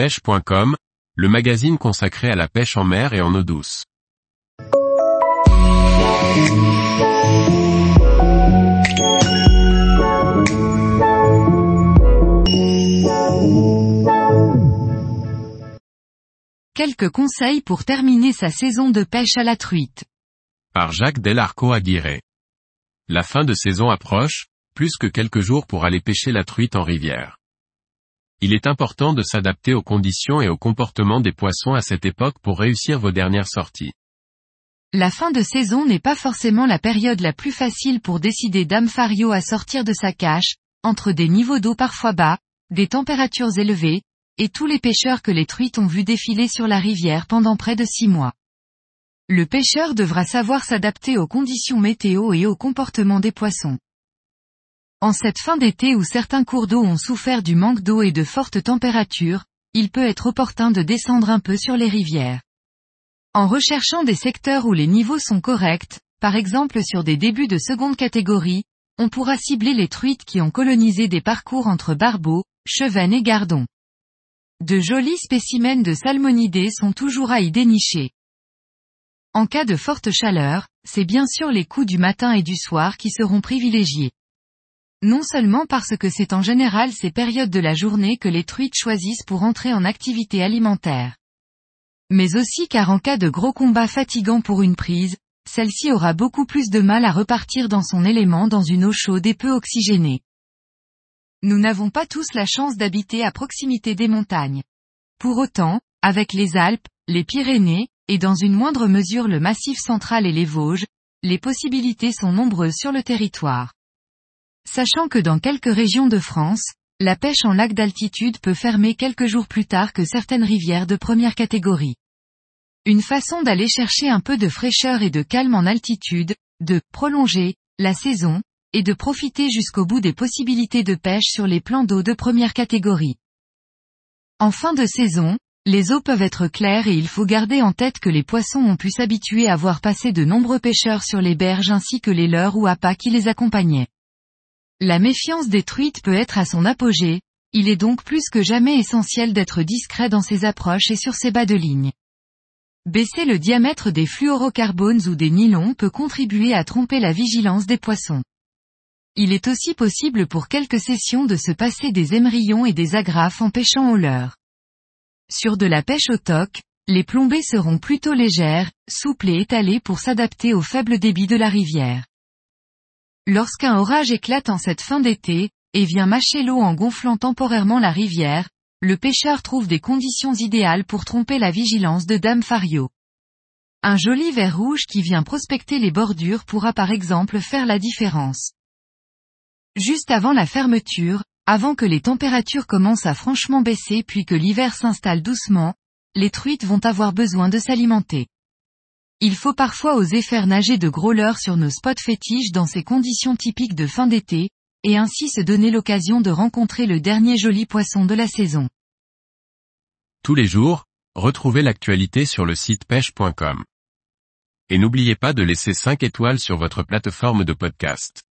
pêche.com, le magazine consacré à la pêche en mer et en eau douce. Quelques conseils pour terminer sa saison de pêche à la truite. Par Jacques Delarco Aguirre. La fin de saison approche, plus que quelques jours pour aller pêcher la truite en rivière. Il est important de s'adapter aux conditions et au comportement des poissons à cette époque pour réussir vos dernières sorties. La fin de saison n'est pas forcément la période la plus facile pour décider d'Am Fario à sortir de sa cache, entre des niveaux d'eau parfois bas, des températures élevées, et tous les pêcheurs que les truites ont vu défiler sur la rivière pendant près de six mois. Le pêcheur devra savoir s'adapter aux conditions météo et au comportement des poissons. En cette fin d'été où certains cours d'eau ont souffert du manque d'eau et de fortes températures, il peut être opportun de descendre un peu sur les rivières. En recherchant des secteurs où les niveaux sont corrects, par exemple sur des débuts de seconde catégorie, on pourra cibler les truites qui ont colonisé des parcours entre Barbeau, Chevennes et Gardon. De jolis spécimens de salmonidés sont toujours à y dénicher. En cas de forte chaleur, c'est bien sûr les coups du matin et du soir qui seront privilégiés. Non seulement parce que c'est en général ces périodes de la journée que les truites choisissent pour entrer en activité alimentaire. Mais aussi car en cas de gros combat fatigant pour une prise, celle-ci aura beaucoup plus de mal à repartir dans son élément dans une eau chaude et peu oxygénée. Nous n'avons pas tous la chance d'habiter à proximité des montagnes. Pour autant, avec les Alpes, les Pyrénées, et dans une moindre mesure le Massif central et les Vosges, les possibilités sont nombreuses sur le territoire. Sachant que dans quelques régions de France, la pêche en lac d'altitude peut fermer quelques jours plus tard que certaines rivières de première catégorie. Une façon d'aller chercher un peu de fraîcheur et de calme en altitude, de prolonger la saison, et de profiter jusqu'au bout des possibilités de pêche sur les plans d'eau de première catégorie. En fin de saison, les eaux peuvent être claires et il faut garder en tête que les poissons ont pu s'habituer à voir passer de nombreux pêcheurs sur les berges ainsi que les leurs ou appâts qui les accompagnaient. La méfiance des truites peut être à son apogée, il est donc plus que jamais essentiel d'être discret dans ses approches et sur ses bas de ligne. Baisser le diamètre des fluorocarbones ou des nylons peut contribuer à tromper la vigilance des poissons. Il est aussi possible pour quelques sessions de se passer des émerillons et des agrafes en pêchant au leurre. Sur de la pêche au toc, les plombées seront plutôt légères, souples et étalées pour s'adapter au faible débit de la rivière. Lorsqu'un orage éclate en cette fin d'été, et vient mâcher l'eau en gonflant temporairement la rivière, le pêcheur trouve des conditions idéales pour tromper la vigilance de Dame Fario. Un joli verre rouge qui vient prospecter les bordures pourra par exemple faire la différence. Juste avant la fermeture, avant que les températures commencent à franchement baisser puis que l'hiver s'installe doucement, les truites vont avoir besoin de s'alimenter. Il faut parfois oser faire nager de gros leurres sur nos spots fétiches dans ces conditions typiques de fin d'été, et ainsi se donner l'occasion de rencontrer le dernier joli poisson de la saison. Tous les jours, retrouvez l'actualité sur le site pêche.com. Et n'oubliez pas de laisser 5 étoiles sur votre plateforme de podcast.